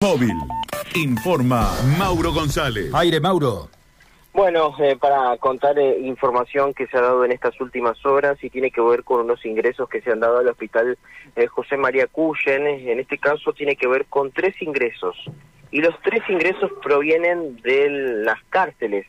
Móvil. Informa Mauro González. Aire, Mauro. Bueno, eh, para contar eh, información que se ha dado en estas últimas horas y tiene que ver con unos ingresos que se han dado al hospital eh, José María Cuyen, en este caso tiene que ver con tres ingresos y los tres ingresos provienen de las cárceles.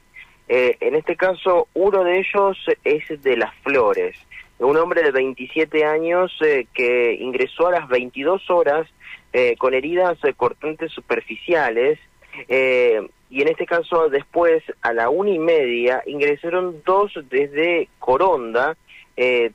en este caso, uno de ellos es de Las Flores, un hombre de 27 años que ingresó a las 22 horas eh, con heridas eh, cortantes superficiales. Eh, y en este caso, después, a la una y media, ingresaron dos desde Coronda.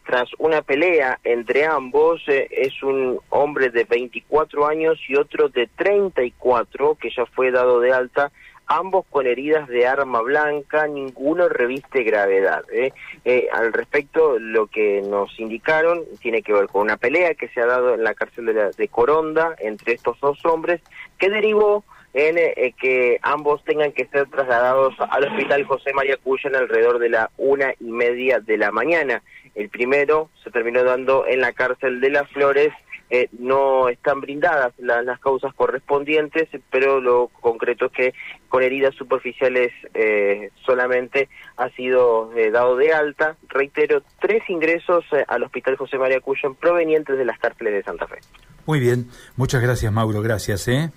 tras una pelea entre ambos, es un hombre de 24 años y otro de 34 que ya fue dado de alta ambos con heridas de arma blanca, ninguno reviste gravedad. ¿eh? Eh, al respecto, lo que nos indicaron tiene que ver con una pelea que se ha dado en la cárcel de, de Coronda entre estos dos hombres, que derivó en eh, que ambos tengan que ser trasladados al hospital José María Cuyen alrededor de la una y media de la mañana. El primero se terminó dando en la cárcel de Las Flores eh, no están brindadas las causas correspondientes, pero lo concreto es que con heridas superficiales eh, solamente ha sido eh, dado de alta. Reitero, tres ingresos al Hospital José María Cuyen provenientes de las cárceles de Santa Fe. Muy bien, muchas gracias Mauro, gracias. ¿eh?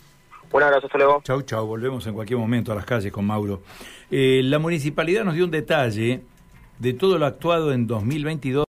Un abrazo, hasta luego. Chau, chau, volvemos en cualquier momento a las calles con Mauro. la municipalidad nos dio un detalle de todo lo actuado en 2022.